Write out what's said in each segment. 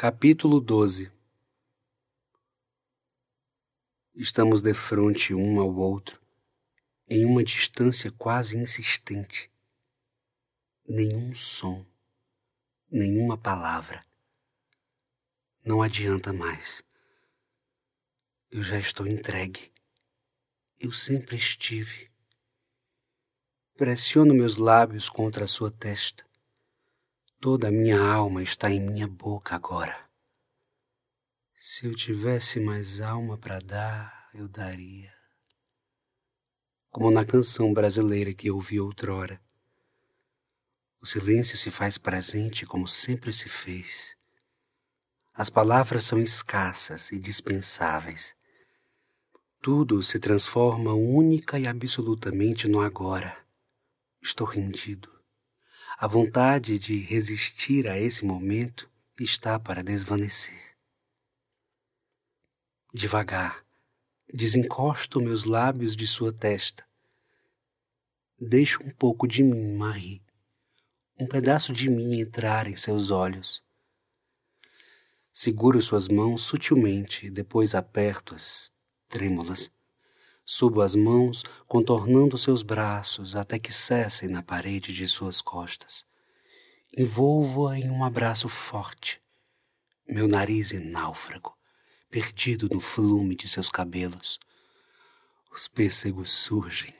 Capítulo 12 Estamos de frente um ao outro, em uma distância quase insistente. Nenhum som, nenhuma palavra. Não adianta mais. Eu já estou entregue. Eu sempre estive. Pressiono meus lábios contra a sua testa. Toda a minha alma está em minha boca agora. Se eu tivesse mais alma para dar, eu daria. Como na canção brasileira que ouvi outrora. O silêncio se faz presente como sempre se fez. As palavras são escassas e dispensáveis. Tudo se transforma única e absolutamente no agora. Estou rendido. A vontade de resistir a esse momento está para desvanecer. Devagar, desencosto meus lábios de sua testa. Deixo um pouco de mim, Marie, um pedaço de mim entrar em seus olhos. Seguro suas mãos sutilmente depois aperto-as, trêmulas. Subo as mãos, contornando seus braços até que cessem na parede de suas costas. Envolvo-a em um abraço forte. Meu nariz em náufrago, perdido no flume de seus cabelos. Os pêssegos surgem.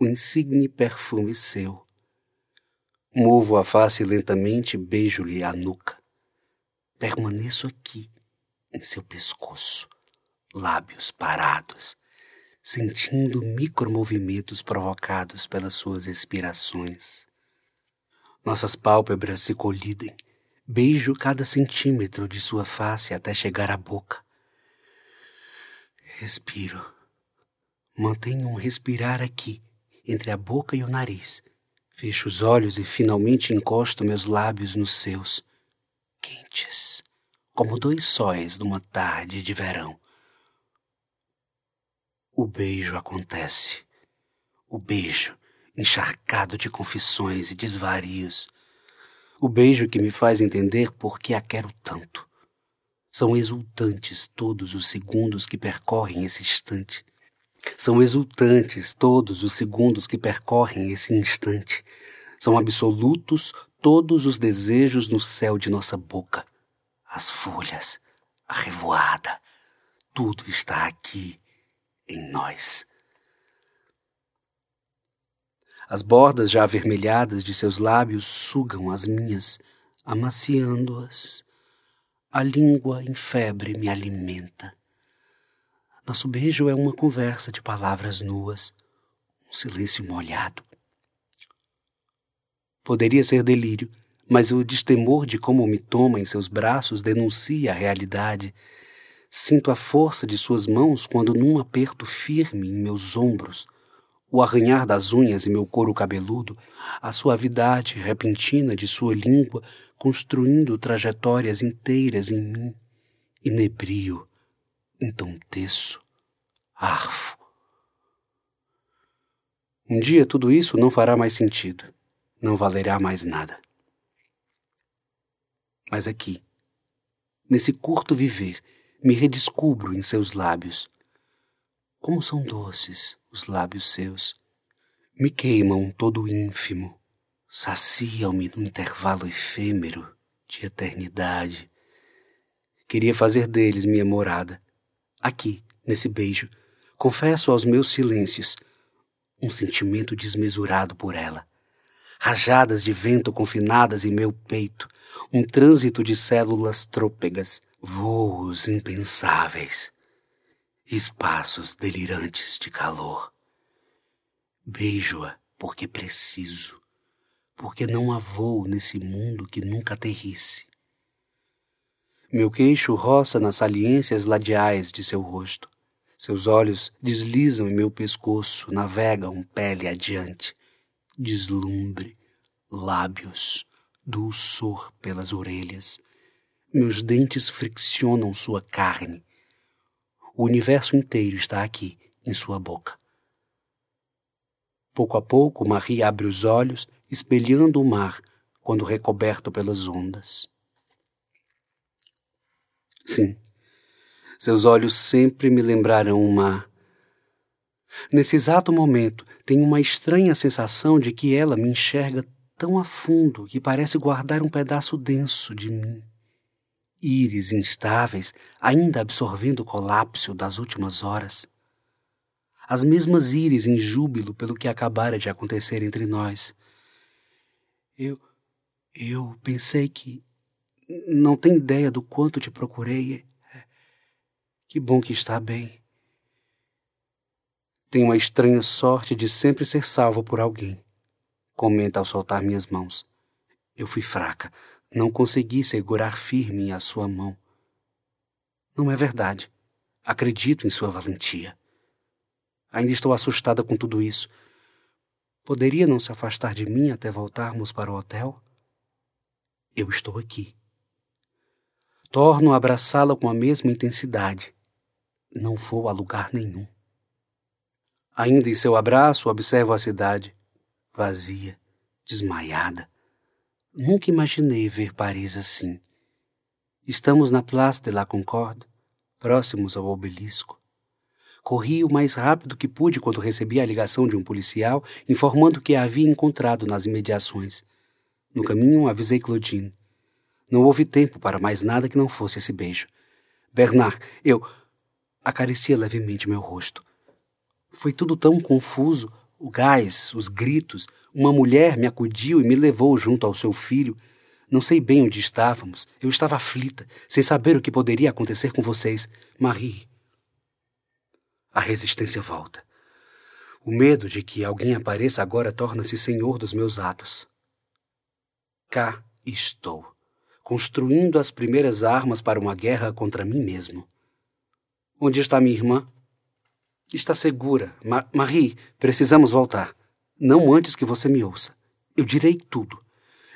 O insigne perfume seu. Movo a face lentamente e beijo-lhe a nuca. Permaneço aqui, em seu pescoço, lábios parados sentindo micromovimentos provocados pelas suas expirações. Nossas pálpebras se colidem, beijo cada centímetro de sua face até chegar à boca. Respiro. Mantenho um respirar aqui, entre a boca e o nariz. Fecho os olhos e finalmente encosto meus lábios nos seus, quentes, como dois sóis numa tarde de verão. O beijo acontece. O beijo, encharcado de confissões e desvarios. O beijo que me faz entender por que a quero tanto. São exultantes todos os segundos que percorrem esse instante. São exultantes todos os segundos que percorrem esse instante. São absolutos todos os desejos no céu de nossa boca. As folhas, a revoada, tudo está aqui em nós. As bordas já avermelhadas de seus lábios sugam as minhas, amaciando-as. A língua em febre me alimenta. Nosso beijo é uma conversa de palavras nuas, um silêncio molhado. Poderia ser delírio, mas o destemor de como me toma em seus braços denuncia a realidade Sinto a força de suas mãos quando, num aperto firme em meus ombros, o arranhar das unhas em meu couro cabeludo, a suavidade repentina de sua língua construindo trajetórias inteiras em mim, inebrio, entonteço, arfo. Um dia tudo isso não fará mais sentido, não valerá mais nada. Mas aqui, nesse curto viver, me redescubro em seus lábios. Como são doces os lábios seus. Me queimam todo ínfimo, saciam-me no intervalo efêmero de eternidade. Queria fazer deles minha morada. Aqui, nesse beijo, confesso aos meus silêncios um sentimento desmesurado por ela. Rajadas de vento confinadas em meu peito, um trânsito de células trôpegas, voos impensáveis, espaços delirantes de calor. Beijo-a porque preciso, porque não há voo nesse mundo que nunca aterrisse. Meu queixo roça nas saliências ladeais de seu rosto. Seus olhos deslizam em meu pescoço, navegam pele adiante. Deslumbre, lábios, dulçor pelas orelhas meus dentes friccionam sua carne. O universo inteiro está aqui, em sua boca. Pouco a pouco, Marie abre os olhos, espelhando o mar, quando recoberto pelas ondas. Sim, seus olhos sempre me lembrarão o mar. Nesse exato momento, tenho uma estranha sensação de que ela me enxerga tão a fundo que parece guardar um pedaço denso de mim. Íris instáveis, ainda absorvendo o colapso das últimas horas. As mesmas íris em júbilo pelo que acabara de acontecer entre nós. Eu. Eu pensei que. Não tem ideia do quanto te procurei. Que bom que está bem. Tenho uma estranha sorte de sempre ser salvo por alguém. Comenta ao soltar minhas mãos. Eu fui fraca. Não consegui segurar firme a sua mão. Não é verdade. Acredito em sua valentia. Ainda estou assustada com tudo isso. Poderia não se afastar de mim até voltarmos para o hotel? Eu estou aqui. Torno a abraçá-la com a mesma intensidade. Não vou a lugar nenhum. Ainda em seu abraço, observo a cidade, vazia, desmaiada. Nunca imaginei ver Paris assim. Estamos na Place de la Concorde, próximos ao obelisco. Corri o mais rápido que pude quando recebi a ligação de um policial informando que a havia encontrado nas imediações. No caminho, avisei Claudine. Não houve tempo para mais nada que não fosse esse beijo. Bernard, eu. Acaricia levemente meu rosto. Foi tudo tão confuso. O gás, os gritos. Uma mulher me acudiu e me levou junto ao seu filho. Não sei bem onde estávamos. Eu estava aflita, sem saber o que poderia acontecer com vocês. Marie, a resistência volta. O medo de que alguém apareça agora torna-se senhor dos meus atos. Cá estou, construindo as primeiras armas para uma guerra contra mim mesmo. Onde está minha irmã? Está segura. Ma Marie, precisamos voltar. Não antes que você me ouça. Eu direi tudo.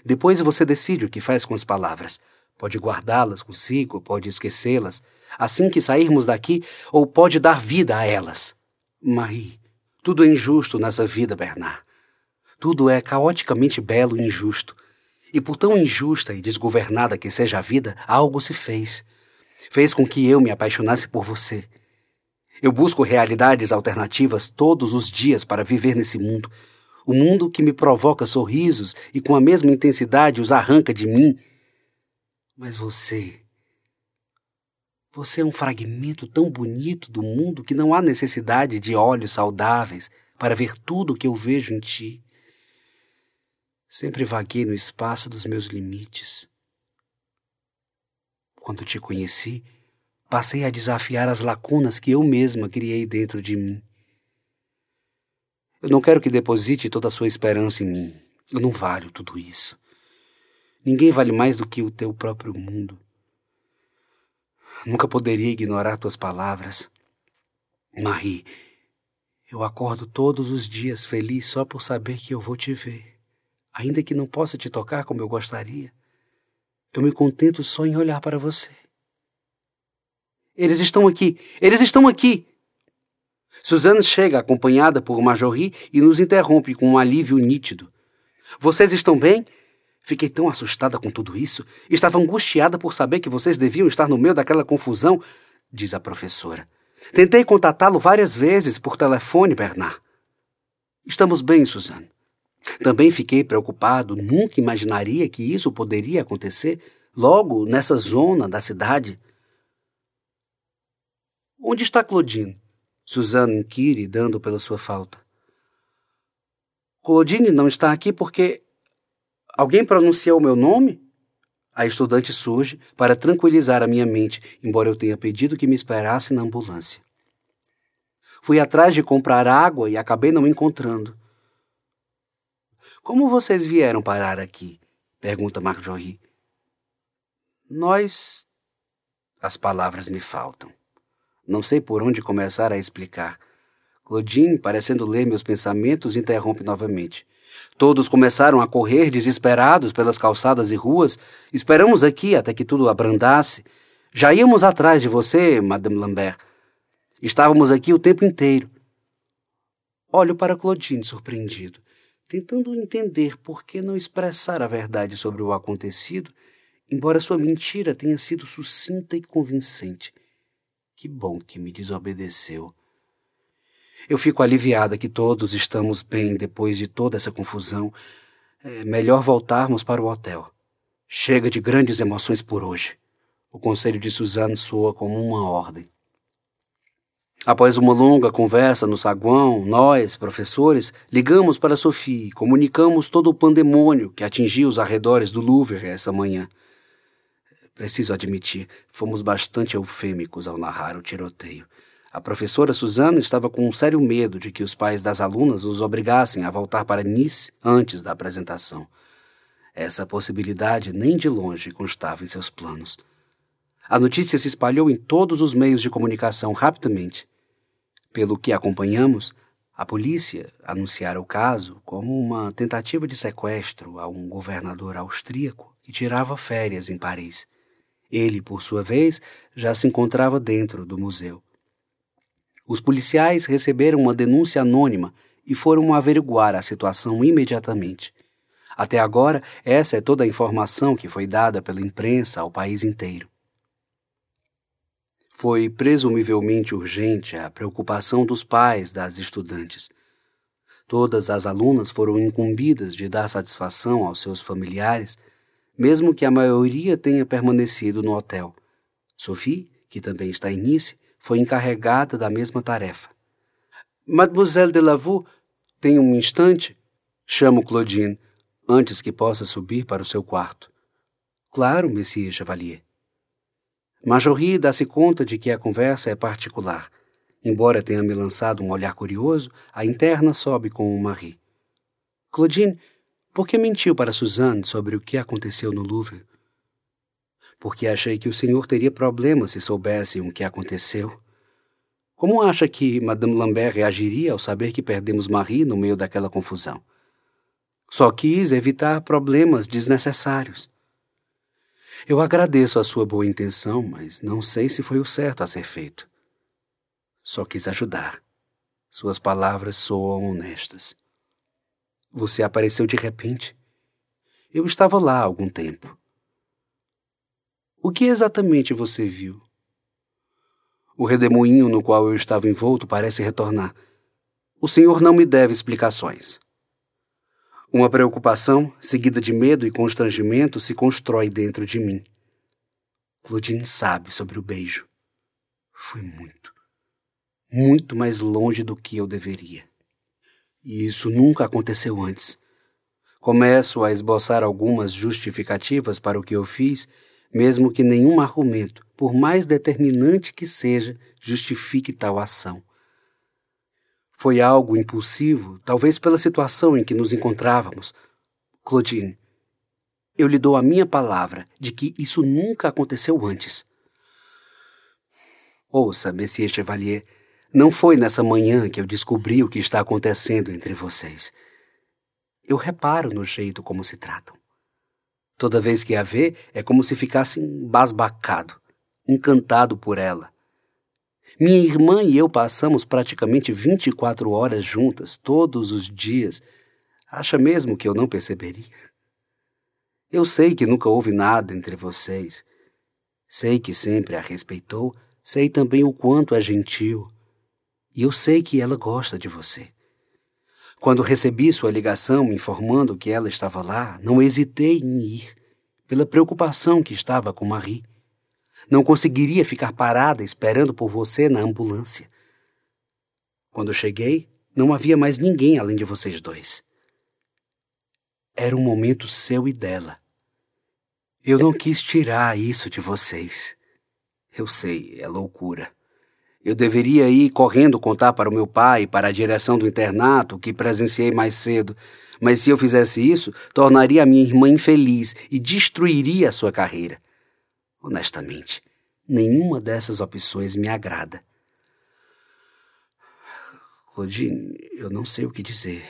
Depois você decide o que faz com as palavras. Pode guardá-las consigo, pode esquecê-las, assim que sairmos daqui, ou pode dar vida a elas. Marie, tudo é injusto nessa vida, Bernard. Tudo é caoticamente belo e injusto. E por tão injusta e desgovernada que seja a vida, algo se fez. Fez com que eu me apaixonasse por você. Eu busco realidades alternativas todos os dias para viver nesse mundo. O mundo que me provoca sorrisos e com a mesma intensidade os arranca de mim mas você. Você é um fragmento tão bonito do mundo que não há necessidade de olhos saudáveis para ver tudo o que eu vejo em ti. Sempre vaguei no espaço dos meus limites. Quando te conheci, passei a desafiar as lacunas que eu mesma criei dentro de mim. Eu não quero que deposite toda a sua esperança em mim. Eu não valho tudo isso. Ninguém vale mais do que o teu próprio mundo. Nunca poderia ignorar tuas palavras. Marie, eu acordo todos os dias feliz só por saber que eu vou te ver. Ainda que não possa te tocar como eu gostaria, eu me contento só em olhar para você. Eles estão aqui! Eles estão aqui! Suzanne chega acompanhada por Marjorie e nos interrompe com um alívio nítido. Vocês estão bem? Fiquei tão assustada com tudo isso. Estava angustiada por saber que vocês deviam estar no meio daquela confusão, diz a professora. Tentei contatá-lo várias vezes por telefone, Bernard. Estamos bem, Suzanne. Também fiquei preocupado, nunca imaginaria que isso poderia acontecer logo nessa zona da cidade. Onde está Claudine? Suzanne inquire, dando pela sua falta. Claudine não está aqui porque Alguém pronunciou o meu nome? A estudante surge para tranquilizar a minha mente, embora eu tenha pedido que me esperasse na ambulância. Fui atrás de comprar água e acabei não encontrando. Como vocês vieram parar aqui? pergunta Marjorie. Nós. As palavras me faltam. Não sei por onde começar a explicar. Claudine, parecendo ler meus pensamentos, interrompe novamente. Todos começaram a correr desesperados pelas calçadas e ruas. Esperamos aqui até que tudo abrandasse. Já íamos atrás de você, Madame Lambert. Estávamos aqui o tempo inteiro. Olho para Claudine surpreendido, tentando entender por que não expressar a verdade sobre o acontecido embora sua mentira tenha sido sucinta e convincente. Que bom que me desobedeceu. Eu fico aliviada que todos estamos bem depois de toda essa confusão. É melhor voltarmos para o hotel. Chega de grandes emoções por hoje. O conselho de Suzanne soa como uma ordem. Após uma longa conversa no saguão, nós, professores, ligamos para Sophie e comunicamos todo o pandemônio que atingiu os arredores do Louvre essa manhã. Preciso admitir, fomos bastante eufêmicos ao narrar o tiroteio. A professora Suzana estava com um sério medo de que os pais das alunas os obrigassem a voltar para Nice antes da apresentação. Essa possibilidade nem de longe constava em seus planos. A notícia se espalhou em todos os meios de comunicação rapidamente. Pelo que acompanhamos, a polícia anunciara o caso como uma tentativa de sequestro a um governador austríaco que tirava férias em Paris. Ele, por sua vez, já se encontrava dentro do museu. Os policiais receberam uma denúncia anônima e foram averiguar a situação imediatamente. Até agora, essa é toda a informação que foi dada pela imprensa ao país inteiro. Foi presumivelmente urgente a preocupação dos pais das estudantes. Todas as alunas foram incumbidas de dar satisfação aos seus familiares, mesmo que a maioria tenha permanecido no hotel. Sophie, que também está em Nice, foi encarregada da mesma tarefa. Mademoiselle de Lavaux, tem um instante? Chamo Claudine, antes que possa subir para o seu quarto. Claro, Monsieur Chevalier. Marjorie dá-se conta de que a conversa é particular. Embora tenha me lançado um olhar curioso, a interna sobe com o Marie. Claudine, por que mentiu para Suzanne sobre o que aconteceu no Louvre? Porque achei que o senhor teria problemas se soubesse o que aconteceu. Como acha que Madame Lambert reagiria ao saber que perdemos Marie no meio daquela confusão? Só quis evitar problemas desnecessários. Eu agradeço a sua boa intenção, mas não sei se foi o certo a ser feito. Só quis ajudar. Suas palavras soam honestas. Você apareceu de repente. Eu estava lá há algum tempo. O que exatamente você viu? O redemoinho no qual eu estava envolto parece retornar. O senhor não me deve explicações. Uma preocupação, seguida de medo e constrangimento, se constrói dentro de mim. Claudine sabe sobre o beijo. Fui muito, muito mais longe do que eu deveria. E isso nunca aconteceu antes. Começo a esboçar algumas justificativas para o que eu fiz, mesmo que nenhum argumento, por mais determinante que seja, justifique tal ação. Foi algo impulsivo, talvez pela situação em que nos encontrávamos. Claudine, eu lhe dou a minha palavra de que isso nunca aconteceu antes. Ouça, Monsieur Chevalier, não foi nessa manhã que eu descobri o que está acontecendo entre vocês. Eu reparo no jeito como se tratam. Toda vez que a vê, é como se ficasse embasbacado, encantado por ela. Minha irmã e eu passamos praticamente 24 horas juntas, todos os dias. Acha mesmo que eu não perceberia? Eu sei que nunca houve nada entre vocês. Sei que sempre a respeitou, sei também o quanto é gentil. E eu sei que ela gosta de você. Quando recebi sua ligação informando que ela estava lá, não hesitei em ir, pela preocupação que estava com Marie. Não conseguiria ficar parada esperando por você na ambulância. Quando cheguei, não havia mais ninguém além de vocês dois. Era um momento seu e dela. Eu não quis tirar isso de vocês. Eu sei, é loucura. Eu deveria ir correndo contar para o meu pai, para a direção do internato, que presenciei mais cedo, mas se eu fizesse isso, tornaria a minha irmã infeliz e destruiria a sua carreira. Honestamente, nenhuma dessas opções me agrada. Claudine, eu não sei o que dizer.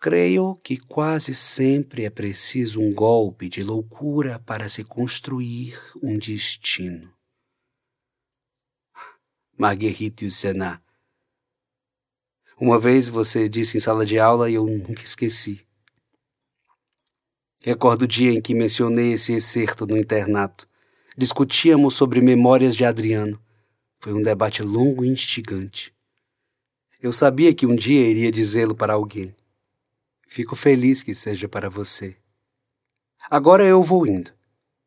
Creio que quase sempre é preciso um golpe de loucura para se construir um destino. Marguerite Senat. Uma vez você disse em sala de aula e eu nunca esqueci. Recordo o dia em que mencionei esse excerto no internato. Discutíamos sobre memórias de Adriano. Foi um debate longo e instigante. Eu sabia que um dia iria dizê-lo para alguém. Fico feliz que seja para você. Agora eu vou indo.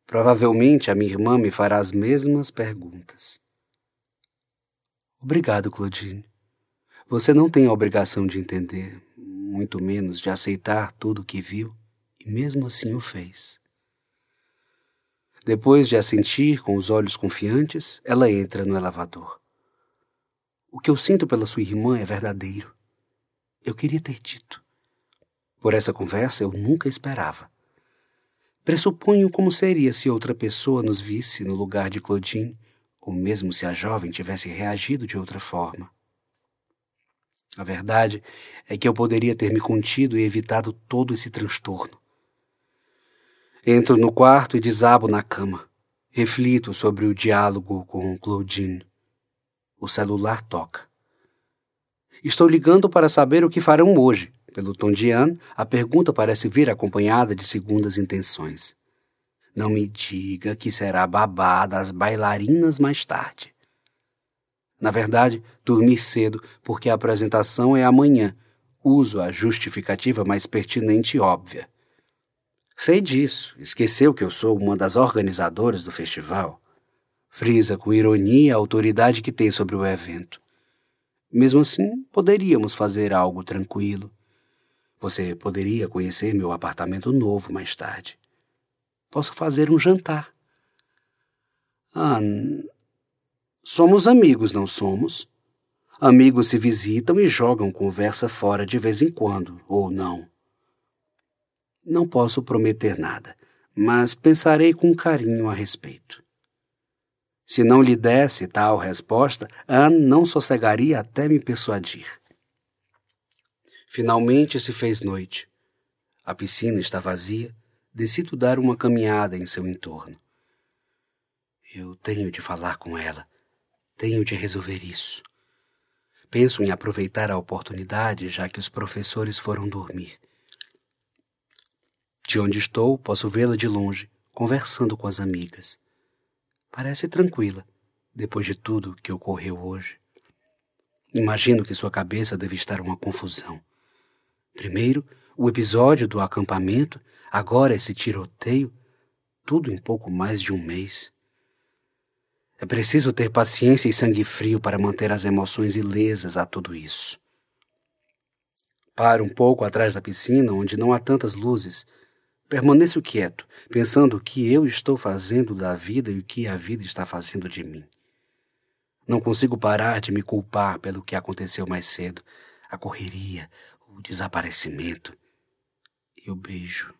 Provavelmente a minha irmã me fará as mesmas perguntas. Obrigado, Claudine. Você não tem a obrigação de entender, muito menos de aceitar tudo o que viu, e mesmo assim o fez. Depois de assentir com os olhos confiantes, ela entra no elevador. O que eu sinto pela sua irmã é verdadeiro. Eu queria ter dito. Por essa conversa eu nunca esperava. Pressuponho como seria se outra pessoa nos visse no lugar de Claudine, ou mesmo se a jovem tivesse reagido de outra forma. A verdade é que eu poderia ter me contido e evitado todo esse transtorno. Entro no quarto e desabo na cama. Reflito sobre o diálogo com Claudine. O celular toca. Estou ligando para saber o que farão hoje. Pelo tom de Anne, a pergunta parece vir acompanhada de segundas intenções. Não me diga que será babá das bailarinas mais tarde. Na verdade, dormir cedo, porque a apresentação é amanhã. Uso a justificativa mais pertinente e óbvia. Sei disso, esqueceu que eu sou uma das organizadoras do festival. Frisa com ironia a autoridade que tem sobre o evento. Mesmo assim, poderíamos fazer algo tranquilo. Você poderia conhecer meu apartamento novo mais tarde. Posso fazer um jantar. Ah, somos amigos, não somos? Amigos se visitam e jogam conversa fora de vez em quando, ou não. Não posso prometer nada, mas pensarei com carinho a respeito. Se não lhe desse tal resposta, Anne não sossegaria até me persuadir. Finalmente se fez noite. A piscina está vazia. Decido dar uma caminhada em seu entorno. Eu tenho de falar com ela. Tenho de resolver isso. Penso em aproveitar a oportunidade, já que os professores foram dormir. De onde estou, posso vê-la de longe, conversando com as amigas. Parece tranquila, depois de tudo que ocorreu hoje. Imagino que sua cabeça deve estar uma confusão. Primeiro, o episódio do acampamento, agora esse tiroteio, tudo em pouco mais de um mês. É preciso ter paciência e sangue frio para manter as emoções ilesas a tudo isso. Paro um pouco atrás da piscina, onde não há tantas luzes, Permaneço quieto, pensando o que eu estou fazendo da vida e o que a vida está fazendo de mim. Não consigo parar de me culpar pelo que aconteceu mais cedo, a correria, o desaparecimento e o beijo.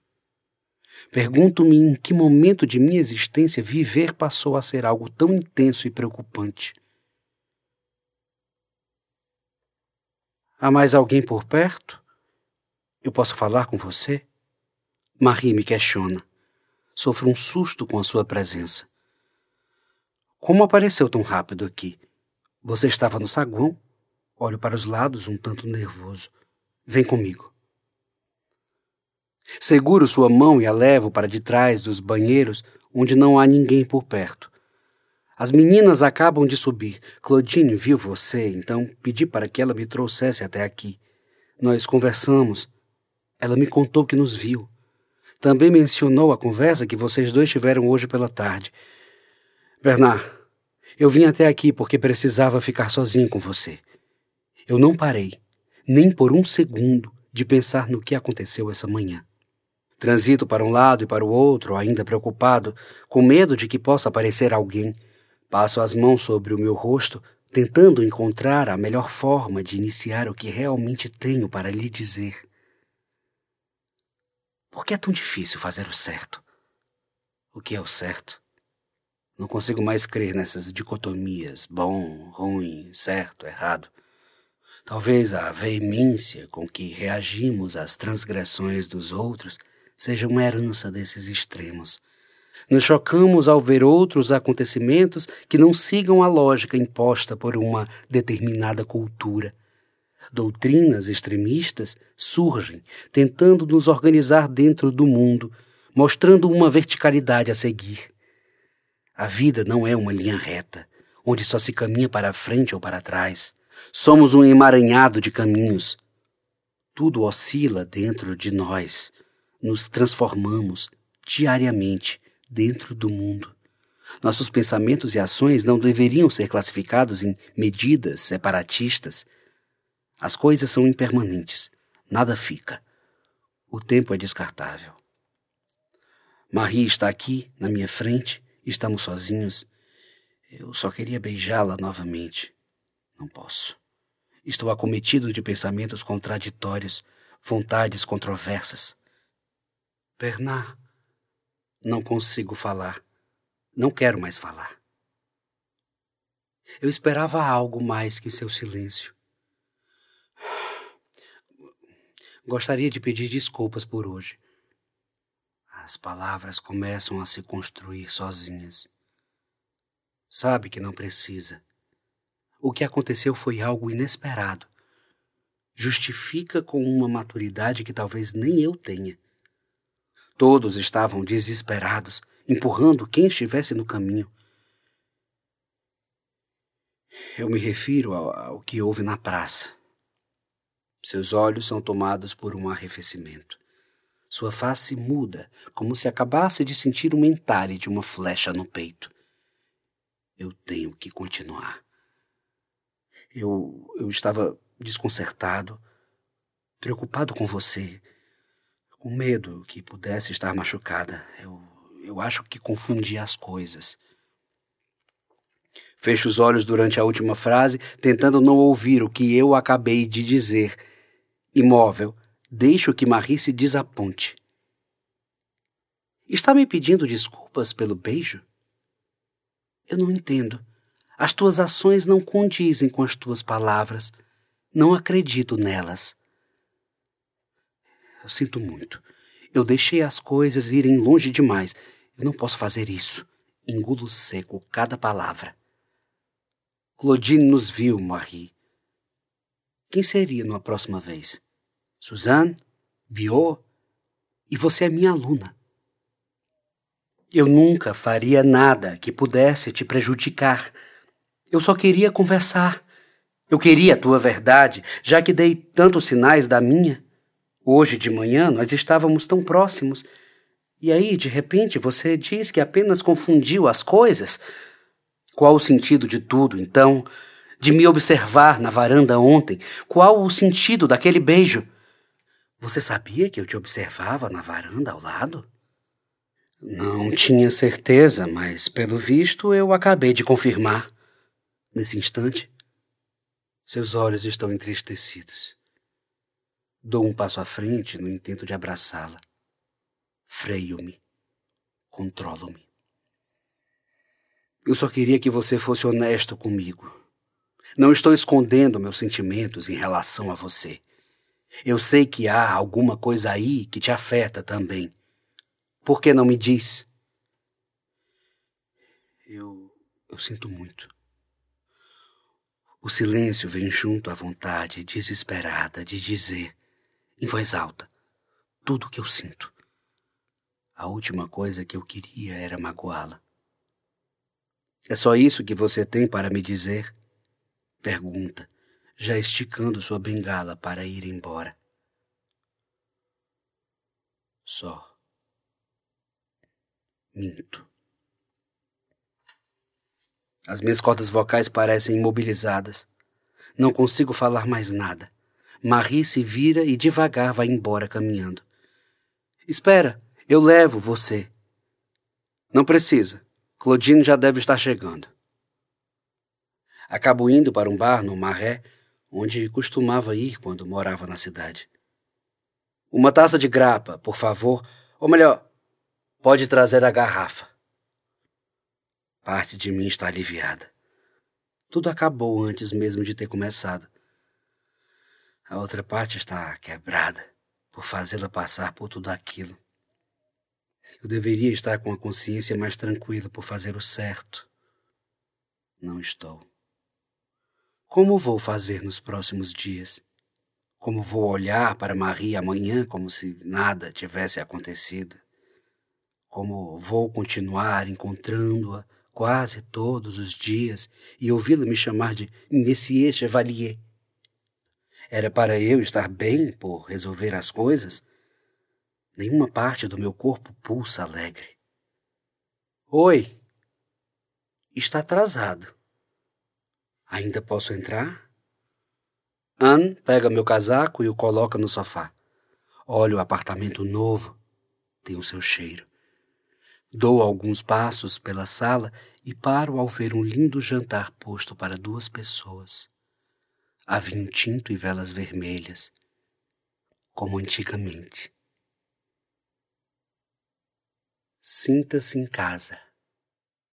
Pergunto-me em que momento de minha existência viver passou a ser algo tão intenso e preocupante. Há mais alguém por perto? Eu posso falar com você? Marie me questiona. Sofro um susto com a sua presença. Como apareceu tão rápido aqui? Você estava no saguão? Olho para os lados, um tanto nervoso. Vem comigo. Seguro sua mão e a levo para de trás dos banheiros, onde não há ninguém por perto. As meninas acabam de subir. Claudine viu você, então pedi para que ela me trouxesse até aqui. Nós conversamos. Ela me contou que nos viu. Também mencionou a conversa que vocês dois tiveram hoje pela tarde. Bernard, eu vim até aqui porque precisava ficar sozinho com você. Eu não parei, nem por um segundo, de pensar no que aconteceu essa manhã. Transito para um lado e para o outro, ainda preocupado, com medo de que possa aparecer alguém. Passo as mãos sobre o meu rosto, tentando encontrar a melhor forma de iniciar o que realmente tenho para lhe dizer. Por que é tão difícil fazer o certo? O que é o certo? Não consigo mais crer nessas dicotomias: bom, ruim, certo, errado. Talvez a veemência com que reagimos às transgressões dos outros seja uma herança desses extremos. Nos chocamos ao ver outros acontecimentos que não sigam a lógica imposta por uma determinada cultura doutrinas extremistas surgem, tentando nos organizar dentro do mundo, mostrando uma verticalidade a seguir. A vida não é uma linha reta, onde só se caminha para frente ou para trás. Somos um emaranhado de caminhos. Tudo oscila dentro de nós. Nos transformamos diariamente dentro do mundo. Nossos pensamentos e ações não deveriam ser classificados em medidas separatistas. As coisas são impermanentes, nada fica. O tempo é descartável. Marie está aqui, na minha frente, estamos sozinhos. Eu só queria beijá-la novamente. Não posso. Estou acometido de pensamentos contraditórios, vontades controversas. Bernard, não consigo falar. Não quero mais falar. Eu esperava algo mais que seu silêncio. Gostaria de pedir desculpas por hoje. As palavras começam a se construir sozinhas. Sabe que não precisa. O que aconteceu foi algo inesperado. Justifica com uma maturidade que talvez nem eu tenha. Todos estavam desesperados, empurrando quem estivesse no caminho. Eu me refiro ao, ao que houve na praça. Seus olhos são tomados por um arrefecimento. Sua face muda, como se acabasse de sentir um entalhe de uma flecha no peito. Eu tenho que continuar. Eu, eu estava desconcertado, preocupado com você, com medo que pudesse estar machucada. Eu, eu acho que confundi as coisas. Fecho os olhos durante a última frase, tentando não ouvir o que eu acabei de dizer. Imóvel, Deixo que Marie se desaponte. Está me pedindo desculpas pelo beijo? Eu não entendo. As tuas ações não condizem com as tuas palavras. Não acredito nelas. Eu sinto muito. Eu deixei as coisas irem longe demais. Eu não posso fazer isso. Engulo seco cada palavra. Claudine nos viu, Marie. Quem seria numa próxima vez? Suzanne, Biot, e você é minha aluna. Eu nunca faria nada que pudesse te prejudicar. Eu só queria conversar. Eu queria a tua verdade, já que dei tantos sinais da minha. Hoje de manhã nós estávamos tão próximos. E aí, de repente, você diz que apenas confundiu as coisas? Qual o sentido de tudo, então? De me observar na varanda ontem? Qual o sentido daquele beijo? Você sabia que eu te observava na varanda ao lado? Não tinha certeza, mas pelo visto eu acabei de confirmar. Nesse instante, seus olhos estão entristecidos. Dou um passo à frente no intento de abraçá-la. Freio-me. Controlo-me. Eu só queria que você fosse honesto comigo. Não estou escondendo meus sentimentos em relação a você. Eu sei que há alguma coisa aí que te afeta também. Por que não me diz? Eu. eu sinto muito. O silêncio vem junto à vontade desesperada de dizer, em voz alta, tudo o que eu sinto. A última coisa que eu queria era magoá-la. É só isso que você tem para me dizer? Pergunta já esticando sua bengala para ir embora. Só. Minto. As minhas cordas vocais parecem imobilizadas. Não consigo falar mais nada. Marie se vira e devagar vai embora caminhando. Espera, eu levo você. Não precisa. Claudine já deve estar chegando. Acabo indo para um bar no Maré onde costumava ir quando morava na cidade. Uma taça de grapa, por favor, ou melhor, pode trazer a garrafa. Parte de mim está aliviada. Tudo acabou antes mesmo de ter começado. A outra parte está quebrada por fazê-la passar por tudo aquilo. Eu deveria estar com a consciência mais tranquila por fazer o certo. Não estou. Como vou fazer nos próximos dias? Como vou olhar para Maria amanhã como se nada tivesse acontecido? como vou continuar encontrando-a quase todos os dias e ouvi-la me chamar de Monsieur Chevalier. Era para eu estar bem por resolver as coisas? Nenhuma parte do meu corpo pulsa alegre. Oi! Está atrasado. Ainda posso entrar? Anne pega meu casaco e o coloca no sofá. Olha o apartamento novo. Tem o seu cheiro. Dou alguns passos pela sala e paro ao ver um lindo jantar posto para duas pessoas. Há vinho tinto e velas vermelhas, como antigamente. Sinta-se em casa.